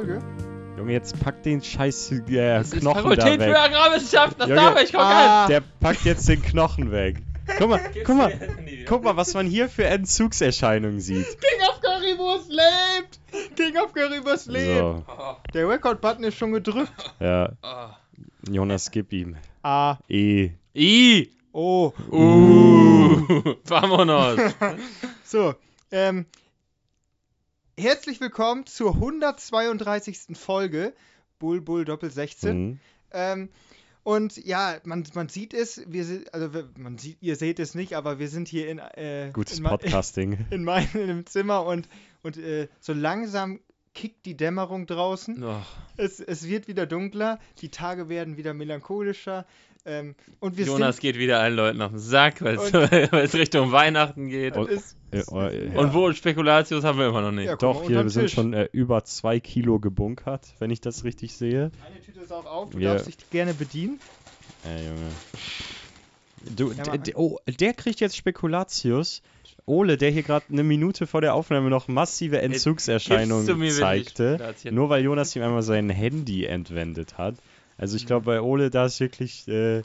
Folge. Junge, jetzt pack den scheiß äh, Das ist Knochen da Fakultät für weg. Agrarwissenschaft, das Junge, darf ich, komm ah. Der packt jetzt den Knochen weg. Guck mal, guck mal, guck mal, was man hier für Entzugserscheinungen sieht. King of Currywurst lebt! King of Currywurst lebt! So, Der Record-Button ist schon gedrückt. ja, oh. Jonas, gib ihm. A, E. I. O. Uh. Vamonos. So, ähm, herzlich willkommen zur 132. Folge Bull Bull Doppel 16. Mhm. Ähm, und ja, man, man sieht es, wir sind, also man sieht, ihr seht es nicht, aber wir sind hier in, äh, Gutes in, Podcasting. in meinem Zimmer und, und äh, so langsam kickt die Dämmerung draußen. Oh. Es, es wird wieder dunkler, die Tage werden wieder melancholischer. Ähm, und wir Jonas sind. geht wieder allen Leuten auf den Sack, weil es Richtung Weihnachten geht. Und- es, Äh, oh, Und wo Spekulatius haben wir immer noch nicht. Ja, Doch, hier sind Tisch. schon äh, über zwei Kilo gebunkert, wenn ich das richtig sehe. eine Tüte ist auch auf, du Wir- darfst dich gerne bedienen. Ey, Junge. Du, Ja, oh, der kriegt jetzt Spekulatius. Ole, der hier gerade eine Minute vor der Aufnahme noch massive Entzugserscheinungen zeigte, nur weil Jonas ihm einmal sein Handy entwendet hat. Also ich glaube, bei Ole, da ist wirklich, äh,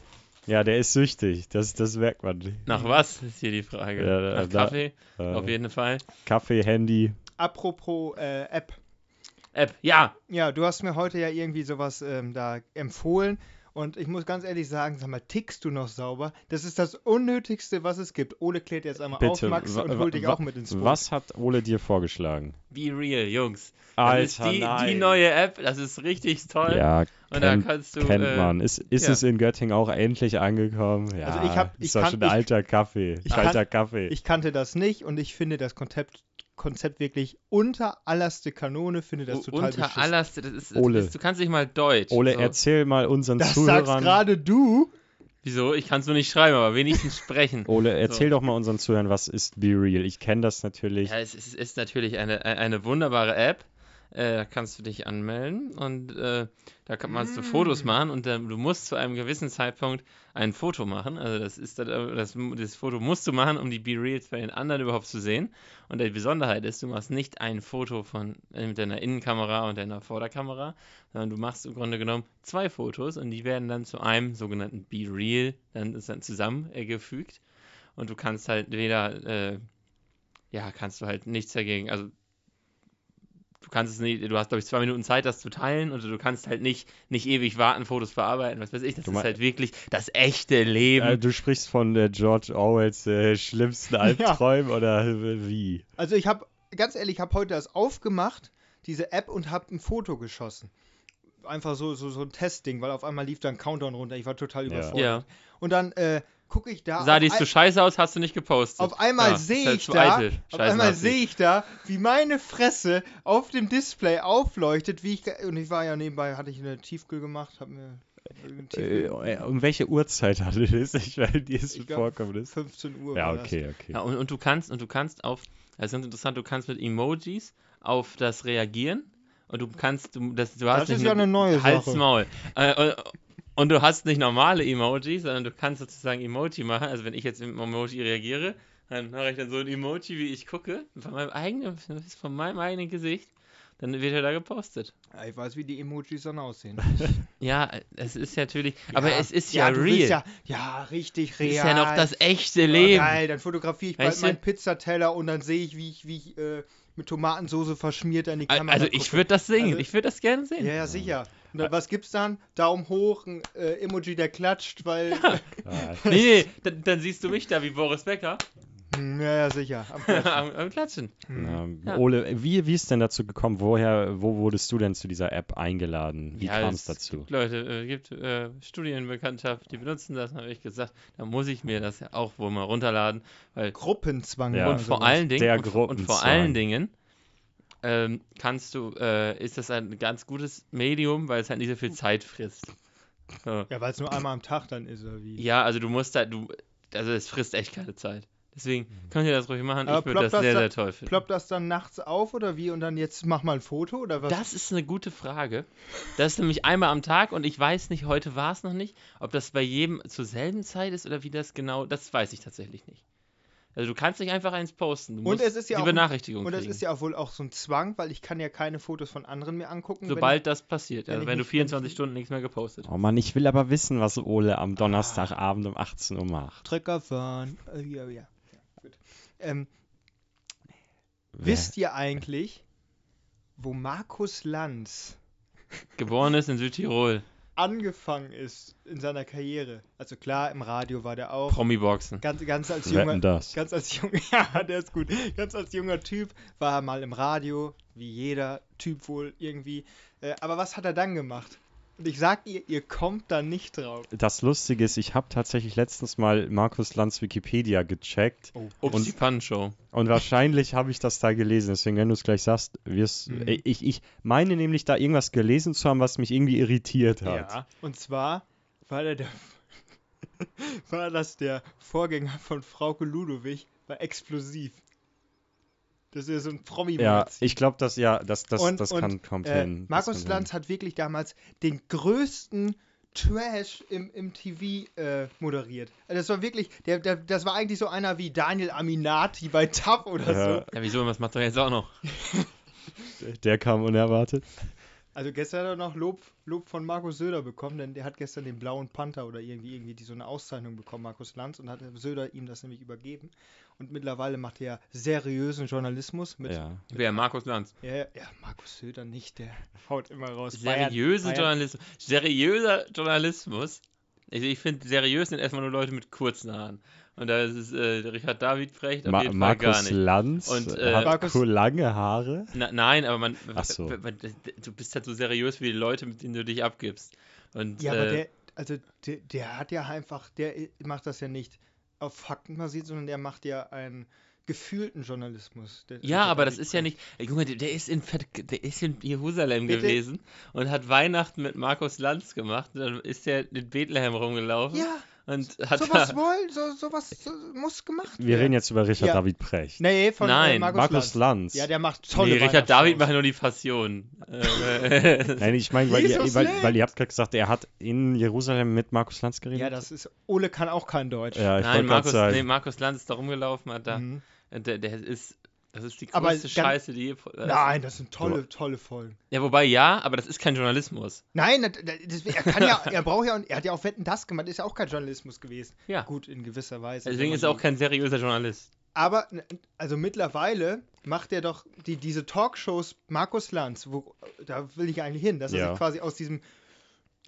ja, der ist süchtig. Das, das merkt man. Nach was ist hier die Frage? Ja, Nach da- Kaffee? Äh, Auf jeden Fall. Kaffee, Handy. Apropos äh, App. App, ja. Ja, du hast mir heute ja irgendwie sowas ähm, da empfohlen. Und ich muss ganz ehrlich sagen, sag mal, tickst du noch sauber? Das ist das Unnötigste, was es gibt. Ole klärt jetzt einmal auf, Bitte, Max, wa- und holt dich auch mit ins Boot. Was hat Ole dir vorgeschlagen? Be real, Jungs. Das Alter, ist die, nein. die neue App, das ist richtig toll. Ja, Und da kennt, kannst du. kennt äh, man. Ist, ist ja. es in Göttingen auch endlich angekommen? Ja, Also ich hab- ich ist doch kann- schon ich- alter Kaffee. ich Kalter Kaffee. Ich kannte das nicht und ich finde das Konzept, Konzept wirklich unter allerste Kanone, finde das u- total unter beschissen. allerste, das ist, Ole. Das, du kannst nicht mal Deutsch. Ole, so. erzähl mal unseren Das sagst Zuhörern. gerade du. Wieso? Ich kann es nur nicht schreiben, aber wenigstens sprechen. Ole, erzähl doch mal unseren Zuhörern, was ist Be Real? Ich kenne das natürlich. Ja, es ist, es ist natürlich eine, eine wunderbare App. Äh, da kannst du dich anmelden und äh, da kann, kannst du Fotos Mm. machen und dann, du musst zu einem gewissen Zeitpunkt ein Foto machen. Also das ist dann, äh, das, das Foto musst du machen, um die Be Reals bei den anderen überhaupt zu sehen. Und die Besonderheit ist, du machst nicht ein Foto von äh, mit deiner Innenkamera und deiner Vorderkamera, sondern du machst im Grunde genommen zwei Fotos und die werden dann zu einem sogenannten Be Real dann, ist dann zusammengefügt. Und du kannst halt weder äh, ja, kannst du halt nichts dagegen. Also, du kannst es nicht, du hast, glaube ich, zwei Minuten Zeit, das zu teilen und du kannst halt nicht, nicht ewig warten, Fotos bearbeiten, was weiß ich. Das Du ist halt wirklich das echte Leben. Äh, du sprichst von äh, George Orwells äh, schlimmsten Albträumen oder äh, wie? Also ich habe, ganz ehrlich, ich habe heute das aufgemacht, diese App, und habe ein Foto geschossen. Einfach so, so, so ein Testding, weil auf einmal lief da ein Countdown runter. Ich war total Ja. überfordert. ja. Und dann äh, gucke ich da. Sah die ein- so scheiße aus, hast du nicht gepostet. Auf einmal Ja, sehe ist ich da, eitel. auf Scheiß einmal Nazi. sehe ich da, wie meine Fresse auf dem Display aufleuchtet, wie ich und ich war ja nebenbei, hatte ich eine Tiefkühl gemacht, habe mir Äh, äh, um welche Uhrzeit handelt es sich, weil dir es Ich glaub, vorkommen ist? 15 Uhr. Ja, war das. okay, okay. Ja, und, und du kannst, und du kannst auf, das ist ganz interessant, du kannst mit Emojis auf das reagieren und du kannst, du, das, du hast Das ist ja eine neue Hals, Sache. Maul. Äh, und, du hast nicht normale Emojis, sondern du kannst sozusagen Emoji machen. Also wenn ich jetzt mit einem Emoji reagiere, dann mache ich dann so ein Emoji, wie ich gucke, von meinem eigenen, von meinem eigenen Gesicht. Dann wird er da gepostet. Ja, ich weiß, wie die Emojis dann aussehen. Ja, es ist natürlich, aber Ja, es ist ja, du real. Ja, ja, richtig real. es ist ja noch das echte Leben. Geil, dann fotografiere ich bald Weißt du? meinen Pizzateller und dann sehe ich, wie ich, wie ich äh, mit Tomatensoße verschmiert an die Kamera Also ich würde das sehen, Also- ich würde das gerne sehen. Ja, ja, sicher. Dann, was gibt's dann? Daumen hoch, ein äh, Emoji, der klatscht, weil. Ah, Nee, nee, dann, dann siehst du mich da wie Boris Becker Hm, ja, ja, sicher. Am Klatschen. am, am Klatschen. ähm, Ja. Ole, wie, wie ist denn dazu gekommen? Woher, wo wurdest du denn zu dieser App eingeladen? Wie Ja, kam es es dazu? Gibt Leute, äh, gibt äh, Studienbekanntschaft, die benutzen das, habe ich gesagt, da muss ich mir das ja auch wohl mal runterladen, weil Gruppenzwang. Ja. und vor allen Dingen Der und, vor- und vor allen Dingen ähm, kannst du, äh, ist das ein ganz gutes Medium, weil es halt nicht so viel Zeit frisst. So. Ja, weil es nur einmal am Tag dann ist, oder wie? Ja, also du musst da, du, also es frisst echt keine Zeit. Deswegen könnt ihr das ruhig machen. Aber ich würde ploppt das das sehr, da- sehr toll finden. Ploppt das dann nachts auf oder wie? Und dann jetzt mach mal ein Foto oder was? Das ist eine gute Frage. Das ist nämlich einmal am Tag und ich weiß nicht, heute war es noch nicht, ob das bei jedem zur selben Zeit ist oder wie das genau, das weiß ich tatsächlich nicht. Also du kannst nicht einfach eins posten. Du Und musst es ist ja die auch- Benachrichtigung Und das kriegen. ist ja auch wohl auch so ein Zwang, weil ich kann ja keine Fotos von anderen mehr angucken. Sobald das passiert, wenn also ich wenn du nicht- 24 Stunden nichts mehr gepostet hast. Oh Mann, ich will aber wissen, was Ole am Donnerstagabend um 18 Uhr macht. Trecker fahren. Äh, ja, ja. ja gut. Ähm, wisst ihr eigentlich, wo Markus Lanz Geboren ist in Südtirol. Angefangen ist in seiner Karriere? Also klar, im Radio war der auch. Promi-Boxen. Ganz, ganz als junger, das. ganz als junger, ja, der ist gut. Ganz als junger Typ war er mal im Radio, wie jeder Typ wohl irgendwie. Äh, aber was hat er dann gemacht? Und ich sag ihr, ihr kommt da nicht drauf. Das Lustige ist, ich habe tatsächlich letztens mal Markus Lanz Wikipedia gecheckt Ups, Und- die Pannenshow. und wahrscheinlich habe ich das da gelesen. Deswegen, wenn du es gleich sagst, wirst Mhm. ich, ich meine nämlich da irgendwas gelesen zu haben, was mich irgendwie irritiert hat. Ja. Und zwar war der, der war das der Vorgänger von Frauke Ludowig bei Explosiv. Das ist ja so ein promi Ja, ich glaube, dass ja, das, das, Und- das und, kann kommt äh, hin. Das Markus Lanz hat wirklich damals den größten Trash im, im TV äh, moderiert. Also das war wirklich, der, der, das war eigentlich so einer wie Daniel Aminati bei TAP oder Ja. so. Ja, wieso? Was macht er jetzt auch noch? hin. Der kam unerwartet. Also gestern hat er noch Lob, Lob von Markus Söder bekommen, denn der hat gestern den blauen Panther oder irgendwie, irgendwie die, so eine Auszeichnung bekommen, Markus Lanz, und hat Söder ihm das nämlich übergeben. Und mittlerweile macht er seriösen Journalismus mit. Ja. Wer? Markus Lanz. Ja, ja, Markus Söder nicht, der haut immer raus. Bayern- Seriöse Bayern- Journalismus. Seriöser Journalismus. Ich, ich finde, seriös sind erstmal nur Leute mit kurzen Haaren. Und da ist es äh, Richard David Precht auf Ma jeden Fall gar Markus nicht. Lanz Und, äh, hat Markus- lange Haare. Na, nein, aber man, Ach so. w- du bist halt so seriös wie die Leute, mit denen du dich abgibst. Und, Ja, aber äh, der, also der, der hat ja einfach, der macht das ja nicht auf Fakten basiert, sondern der macht ja einen gefühlten Journalismus. Der- Ja, der aber das ist ja nicht. Ey, Junge, der, der ist in der ist in Jerusalem Bitte? gewesen und hat Weihnachten mit Markus Lanz gemacht. Und dann ist er in Bethlehem rumgelaufen Ja, und hat sowas da, wohl, so, sowas so, muss gemacht Wir reden jetzt über Richard Ja. David Precht. Nee, von äh, Nein, Markus, Markus Lanz. Lanz. Ja, der macht tolle Nee, Richard David macht nur die Passion. Äh, Nein, ich meine, weil, ihr- weil, weil ihr habt gerade gesagt, er hat in Jerusalem mit Markus Lanz geredet. Ja, das ist, Ole kann auch kein Deutsch. Ja, ich Nein, wollte gerade Markus, sagen. nee, Markus Lanz ist da rumgelaufen, hat da. Mhm. Der, der ist. Das ist die Aber größte Scheiße, die je. Nein, das sind tolle, tolle Folgen. Ja, wobei ja, aber das ist kein Journalismus. Nein, das, das, er kann ja, er braucht ja, und er hat ja auch Wetten das gemacht, ist ja auch kein Journalismus gewesen. Ja. Gut, in gewisser Weise. Deswegen ist er auch kein seriöser Journalist. Aber, also mittlerweile macht er doch die, diese Talkshows Markus Lanz, wo, da will ich eigentlich hin, dass er Ja. sich quasi aus diesem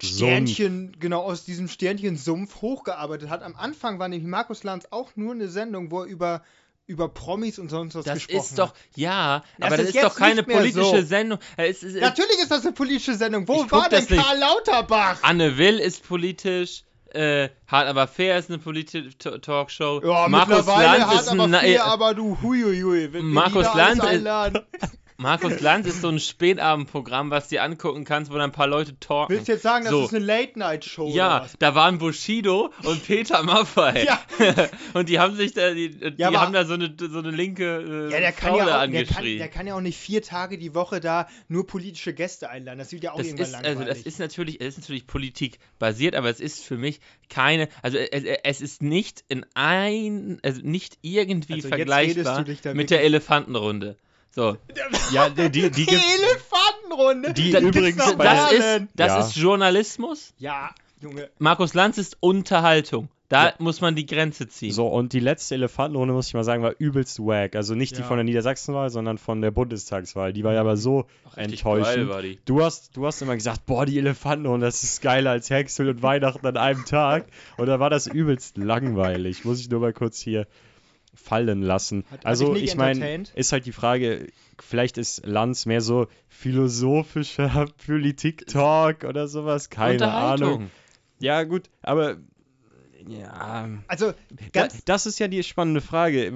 Sumpf. Sternchen, genau, aus diesem Sternchen-Sumpf hochgearbeitet hat. Am Anfang war nämlich Markus Lanz auch nur eine Sendung, wo er über, über Promis und sonst was Das gesprochen ist doch, ja, Das aber das ist doch keine politische so. Sendung. Es ist, hat. Natürlich ist das eine politische Sendung. Wo war denn das. Karl Lauterbach? Anne Will ist politisch, äh, Hart aber fair ist eine politische Talkshow. Ja, Markus Lanz hat ist aber ein, viel, äh, aber du huiuiui. Wenn Markus Lanz ist-. Markus Lanz ist so ein Spätabendprogramm, was du dir angucken kannst, wo dann ein paar Leute talken. Willst du jetzt sagen, das So. ist eine Late-Night-Show? Ja, da waren Bushido und Peter Maffay. Ja. und die haben sich da, die, die Ja, haben da so eine, so eine linke äh, Ja, der kann ja, auch, der, kann, der kann ja auch nicht vier Tage die Woche da nur politische Gäste einladen. Das wird ja auch das irgendwann ist, langweilig. also das ist natürlich, es ist natürlich Politik basiert, aber es ist für mich keine, also es, es ist nicht in ein, also nicht irgendwie Also vergleichbar mit der Elefantenrunde. So, Ja, die, die, die die. Elefantenrunde. Die Das übrigens das gar ist, das Ja. ist Journalismus. Ja, Junge. Markus Lanz ist Unterhaltung. Da Ja. muss man die Grenze ziehen. So, und die letzte Elefantenrunde, muss ich mal sagen, war übelst wack. Also nicht die Ja. von der Niedersachsenwahl, sondern von der Bundestagswahl. Die war ja aber so Richtig enttäuschend. geil war die. Du hast, du hast immer gesagt, boah, die Elefantenrunde, das ist geiler als Hexel und Weihnachten an einem Tag. Und da war das übelst langweilig. Muss ich nur mal kurz hier fallen lassen. Hat- also, nicht ich meine, ist halt die Frage, vielleicht ist Lanz mehr so philosophischer Politik-Talk oder sowas. Keine Ahnung. Unterhaltung. Ja, gut, aber ja. Also, Da, ganz. das ist ja die spannende Frage,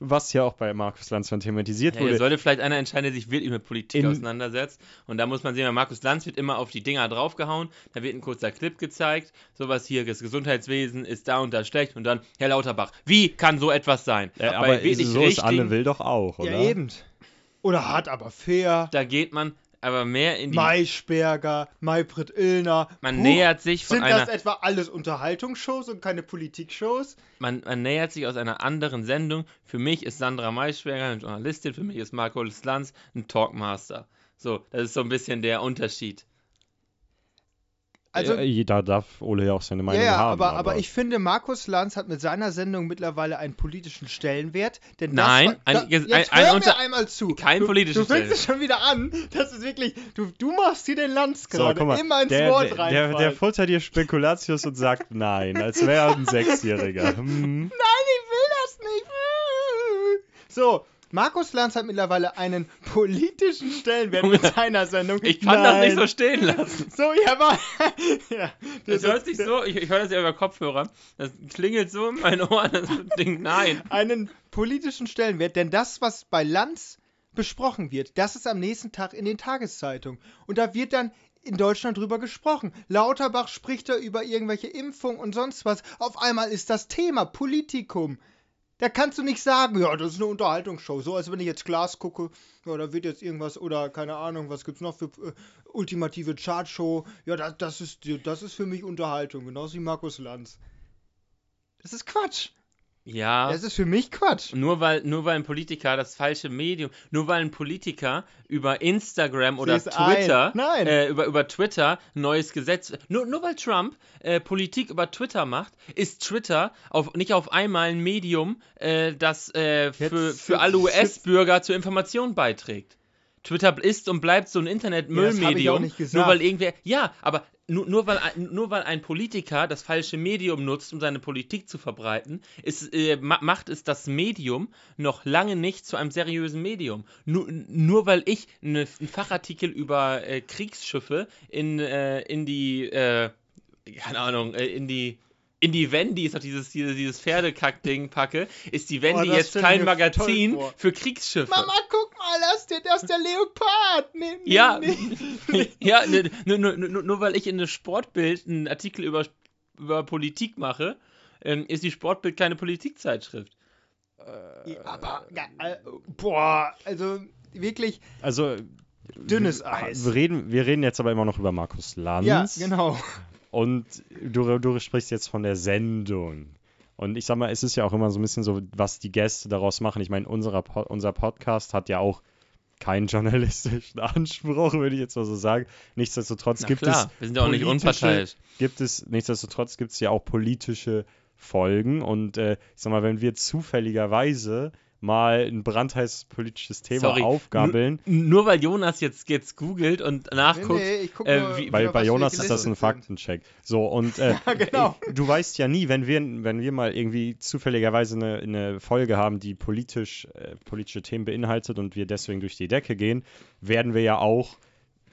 was ja auch bei Markus Lanz dann thematisiert Ja, hier wurde. sollte vielleicht einer entscheiden, der sich wirklich mit Politik In- auseinandersetzt. Und da muss man sehen, weil Markus Lanz wird immer auf die Dinger draufgehauen. Da wird ein kurzer Clip gezeigt. Sowas hier, das Gesundheitswesen ist da und da schlecht. Und dann, Herr Lauterbach, wie kann so etwas sein? Äh, aber so ist Anne Will doch auch, oder? Ja, eben. Oder hart, aber fair. Da geht man, aber mehr in die. Maischberger, Maybrit Illner. man Huch, nähert sich von Sind einer. das etwa alles Unterhaltungsshows und keine Politikshows? man, man nähert sich aus einer anderen Sendung. Für mich ist Sandra Maischberger eine Journalistin, für mich ist Markus Lanz ein Talkmaster. So, das ist so ein bisschen der Unterschied. Also, da darf Ole ja auch seine Meinung ja, haben. aber, aber ich finde, Markus Lanz hat mit seiner Sendung mittlerweile einen politischen Stellenwert. Denn Nein, das, ein- da, ein- jetzt ein hör Unter- mir einmal zu. kein du, politischen Du fängst es schon wieder an. Das ist wirklich, du, du machst hier den Lanz so, gerade mal, immer ins der, Wort rein. der, der futtert hier Spekulatius und sagt nein, als wäre er ein Sechsjähriger. Hm. Nein, ich will das nicht. So, Markus Lanz hat mittlerweile einen politischen Stellenwert mit seiner Sendung. Ich kann das nicht so Nein. stehen lassen. So, ja, aber. ja, Das hört sich so, ich, ich höre das ja über Kopfhörer. Das klingelt so in meinen Ohren, das Ding, nein. einen politischen Stellenwert, denn das, was bei Lanz besprochen wird, das ist am nächsten Tag in den Tageszeitungen. Und da wird dann in Deutschland drüber gesprochen. Lauterbach spricht da über irgendwelche Impfungen und sonst was. Auf einmal ist das Thema Politikum. Da kannst du nicht sagen, ja, das ist eine Unterhaltungsshow. So, als wenn ich jetzt Glas gucke, ja, da wird jetzt irgendwas, oder keine Ahnung, was gibt's noch für äh, ultimative Chartshow. Ja, das, das, ist, das ist für mich Unterhaltung, genauso wie Markus Lanz. Das ist Quatsch. Ja. Das ist für mich Quatsch. Nur weil, nur weil ein Politiker das falsche Medium, nur weil ein Politiker über Instagram oder ein. Twitter, Nein. Äh, über, über Twitter ein neues Gesetz, nur, nur weil Trump äh, Politik über Twitter macht, ist Twitter auf, nicht auf einmal ein Medium, äh, das äh, für, für alle US-Bürger zur Information beiträgt. Twitter ist und bleibt so ein Ja, Internet-Müllmedium. nicht nur weil irgendwer. Ja, aber nur, nur, weil, ein- nur weil ein Politiker das falsche Medium nutzt, um seine Politik zu verbreiten, ist, äh, ma macht es das Medium noch lange nicht zu einem seriösen Medium. Nur, nur weil ich eine, einen Fachartikel über äh, Kriegsschiffe in, äh, in die, äh, keine Ahnung, äh, in die. In die Wendy ist doch dieses, dieses, dieses Pferdekack-Ding packe, ist die Wendy das jetzt kein Magazin für Kriegsschiffe. Mama, guck mal, das ist der, das der Leopard. Nee, nee, Ja, nee. ja nur, nur, nur, nur weil ich in der Sportbild einen Artikel über, über Politik mache, ähm, ist die Sportbild keine Politikzeitschrift. Ja, aber, äh, boah, also wirklich Also, dünnes wir Eis. reden, wir reden jetzt aber immer noch über Markus Lanz. Ja, genau. Und du, du sprichst jetzt von der Sendung. Und ich sag mal, es ist ja auch immer so ein bisschen so, was die Gäste daraus machen. Ich meine, unserer Po- unser Podcast hat ja auch keinen journalistischen Anspruch, würde ich jetzt mal so sagen. Nichtsdestotrotz Na gibt klar, wir sind ja auch nicht unparteiisch. gibt es, nichtsdestotrotz gibt es ja auch politische Folgen. Und äh, ich sag mal, wenn wir zufälligerweise mal ein brandheißes politisches Thema Sorry, aufgabeln, N nur weil Jonas jetzt, jetzt googelt und nachguckt, Nee, nee, ich guck äh, wie- Bei, bei Jonas ist das ein. Faktencheck. So, und äh, Ja, genau. du weißt ja nie, wenn wir, wenn wir mal irgendwie zufälligerweise eine, eine Folge haben, die politisch, äh, politische Themen beinhaltet und wir deswegen durch die Decke gehen, werden wir ja auch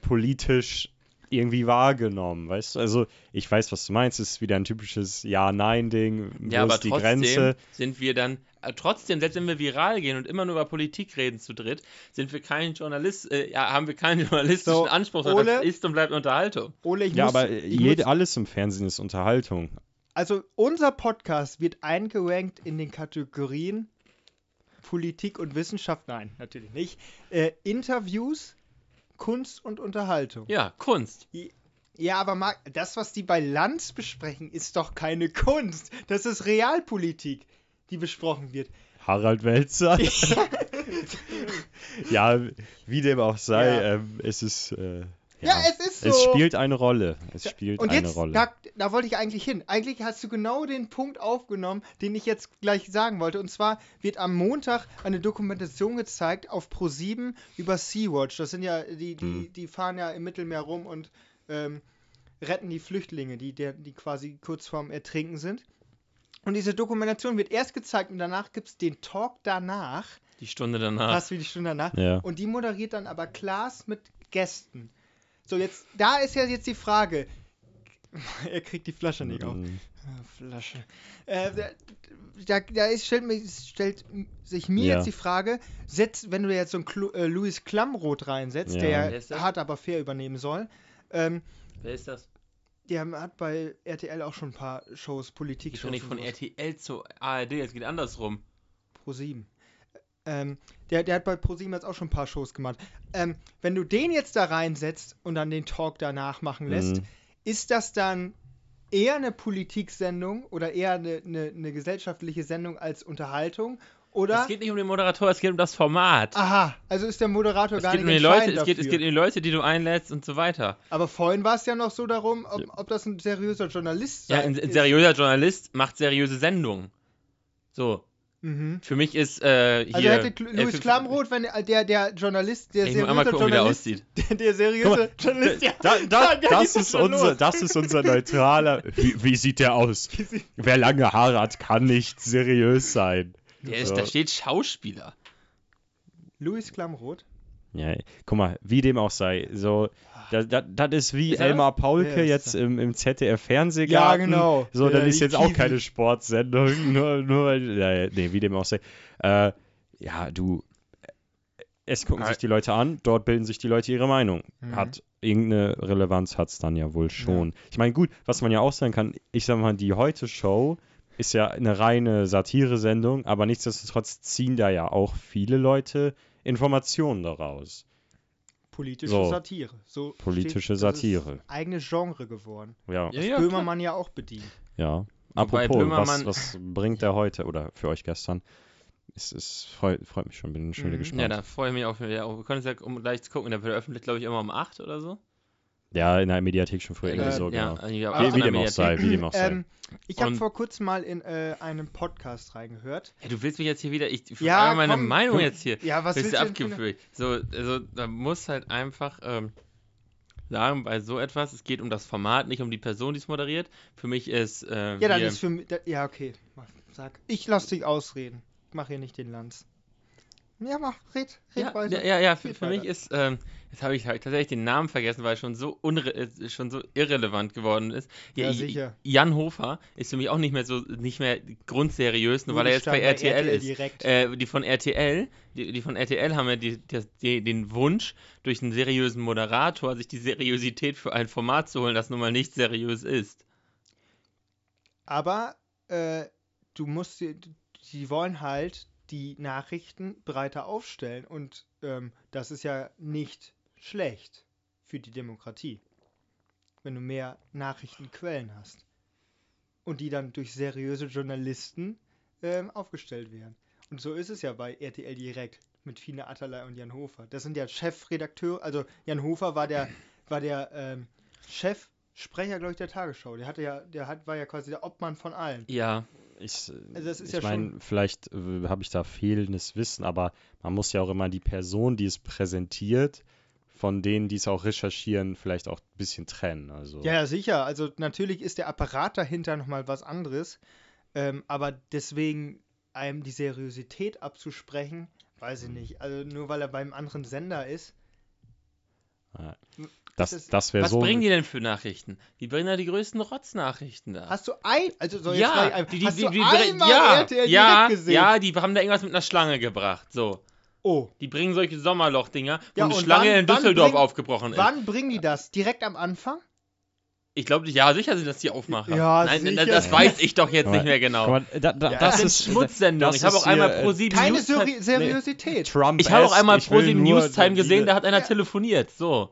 politisch irgendwie wahrgenommen, weißt du? Also ich weiß, was du meinst, es ist wieder ein typisches Ja-Nein-Ding, wo ja, aber ist die trotzdem Grenze? sind wir dann, äh, trotzdem, selbst wenn wir viral gehen und immer nur über Politik reden zu dritt, sind wir kein Journalist, äh, ja, haben wir keinen journalistischen So, Anspruch, sondern Ole? das ist und bleibt Unterhaltung. Ole, ich Ja, muss, aber ich jede, muss, alles im Fernsehen ist Unterhaltung. also unser Podcast wird eingerankt in den Kategorien Politik und Wissenschaft, nein, natürlich nicht, äh, Interviews, Kunst und Unterhaltung. Ja, Kunst. Ja, aber Marc, das, was die bei Lanz besprechen, ist doch keine Kunst. Das ist Realpolitik, die besprochen wird. Harald Welzer. ja, wie dem auch sei, Ja. ähm, es ist. Äh, Ja, es ist so. Es spielt eine Rolle. Es spielt Und eine jetzt, Rolle. da, da wollte ich eigentlich hin. Eigentlich hast du genau den Punkt aufgenommen, den ich jetzt gleich sagen wollte. Und zwar wird am Montag eine Dokumentation gezeigt auf Pro7 über Sea-Watch. Das sind ja, die, die, Hm. die fahren ja im Mittelmeer rum und ähm, retten die Flüchtlinge, die, der, die quasi kurz vorm Ertrinken sind. Und diese Dokumentation wird erst gezeigt und danach gibt es den Talk danach, Die Stunde danach. fast wie die Stunde danach. Ja. Und die moderiert dann aber Klaas mit Gästen. So, jetzt, da ist ja jetzt die Frage. er kriegt die Flasche nicht auf. Mhm. Ah, Flasche. Äh, da, da ist, stellt, mich, stellt sich mir Ja. jetzt die Frage, setz, wenn du jetzt so einen Klu äh, Louis Klamroth reinsetzt, Ja. Der hart aber fair übernehmen soll, ähm, Wer ist das? der hat bei RTL auch schon ein paar Shows, Ich Politik-Shows. bin nicht von RTL zu ARD, es geht andersrum. Pro 7. Ähm, der, der hat bei ProSieben jetzt auch schon ein paar Shows gemacht. Ähm, wenn du den jetzt da reinsetzt und dann den Talk danach machen lässt, Mhm. ist das dann eher eine Politiksendung oder eher eine, eine, eine gesellschaftliche Sendung als Unterhaltung? Oder? Es geht nicht um den Moderator, es geht um das Format. Aha, also ist der Moderator es gar geht nicht um die Leute, es geht, es geht um die Leute, die du einlädst und so weiter. Aber vorhin war es ja noch so darum, ob, ob das ein seriöser Journalist Ja, sein ein, ein ist. seriöser Journalist macht seriöse Sendungen. So, Mhm. für mich ist äh, hier. Also hätte äh, Louis für- Klamroth, wenn der, der, Journalist, der Ich seriöse gucken, wie der Journalist, aussieht. der, der seriöse mal, Journalist, ja, Da, da, das, ist unser, los. das ist unser neutraler. Wie, wie sieht der aus? Wer lange Haare hat, kann nicht seriös sein. Der ist, So. da steht Schauspieler. Louis Klamroth. Ja, guck mal, wie dem auch sei. So, das, das, das ist wie Ist Elmar Paulke ist jetzt im, im ZDF-Fernsehgarten. Ja, genau. So, dann ist jetzt auch Kiwi- keine Sportsendung, nur, nur weil, ja, nee, wie dem auch sei. Äh, ja, du, es gucken sich die Leute an, dort bilden sich die Leute ihre Meinung. Mhm. Hat irgendeine Relevanz hat es dann ja wohl schon. Ich meine, gut, was man ja auch sagen kann, ich sag mal, die Heute-Show ist ja eine reine Satire-Sendung, aber nichtsdestotrotz ziehen da ja auch viele Leute Informationen daraus. Politische So. Satire. So Politische steht, das Satire. Ist eigenes Genre geworden. Ja, Ja, Was ja, Böhmermann ja auch bedient. ja. Wobei Apropos, was, was bringt der heute oder für euch gestern? Es, es freut, freut mich schon, bin schon wieder Mhm. gespannt. Ja, da freue ich mich auch. Ja, wir können es ja um gleich zu gucken. Der veröffentlicht, glaube ich, immer um 8 oder so. Ja, in der Mediathek schon früher, Äh, irgendwie so, ja, genau. Wie, dem auch sei, wie dem auch sei. Ähm, ich habe vor kurzem mal in äh, einen Podcast reingehört. Hey, du willst mich jetzt hier wieder. Ich Ja, frage meine komm. Meinung jetzt hier. Ja, was willst du eine- abgefühlt? So, also, da muss halt einfach ähm, sagen, bei so etwas, es geht um das Format, nicht um die Person, die es moderiert. Für mich ist. Äh, Ja, dann ist für mich. Da, ja, okay. Sag. Ich lass dich ausreden. Ich mach hier nicht den Lanz. Ja, mach, red, red Ja, weiter. ja, ja, ja, für, für mich ist, ähm, jetzt habe ich halt tatsächlich den Namen vergessen, weil er schon so, unre äh, schon so irrelevant geworden ist. Ja, I- sicher. Jan Hofer ist für mich auch nicht mehr so, nicht mehr grundseriös, nur weil er jetzt bei Bundesstaat RTL, ist. Direkt. Äh, die von RTL, die, die von RTL haben ja die, die, den Wunsch, durch einen seriösen Moderator sich die Seriosität für ein Format zu holen, das nun mal nicht seriös ist. Aber äh, du musst, die wollen halt die Nachrichten breiter aufstellen und ähm, das ist ja nicht schlecht für die Demokratie, wenn du mehr Nachrichtenquellen hast und die dann durch seriöse Journalisten ähm, aufgestellt werden. Und so ist es ja bei RTL direkt mit Fine Atterlei und Jan Hofer. Das sind ja Chefredakteure, also Jan Hofer war der, war der ähm, Chefsprecher, glaube ich, der Tagesschau. Der hatte ja, der hat, war ja quasi der Obmann von allen. Ja, Ich, Also das ist ich ja meine, vielleicht äh, habe ich da fehlendes Wissen, aber man muss ja auch immer die Person, die es präsentiert, von denen, die es auch recherchieren, vielleicht auch ein bisschen trennen. Also, Ja, ja, sicher. Also natürlich ist der Apparat dahinter nochmal was anderes. Ähm, aber deswegen einem die Seriosität abzusprechen, weiß ich nicht. Also nur weil er beim anderen Sender ist. Das, ist- das wäre was so. bringen die denn für Nachrichten? Die bringen ja die größten Rotznachrichten da. Hast du ein, also so jetzt ja, gleich ein, die, die, hast die, du die, einmal ja, RTL ja, direkt gesehen? ja, die haben da irgendwas mit einer Schlange gebracht. So. Oh, Die bringen solche Sommerloch-Dinger, wo Ja, eine Schlange wann- in Düsseldorf bringen- aufgebrochen ist. wann bringen die das? Direkt am Anfang? Ich glaube, ja, sicher sind das die Aufmacher. Ja, Nein, sicher. das weiß ich doch jetzt nicht mehr genau. Mal, da, da, Ja. das, das, sind ist Schmutzsendungen. das Ich habe ist auch einmal hier, pro äh, 7 Keine News Seri Seriosität. Trump Ich habe auch einmal pro will 7 nur Newstime gesehen, da hat einer Ja. telefoniert. So.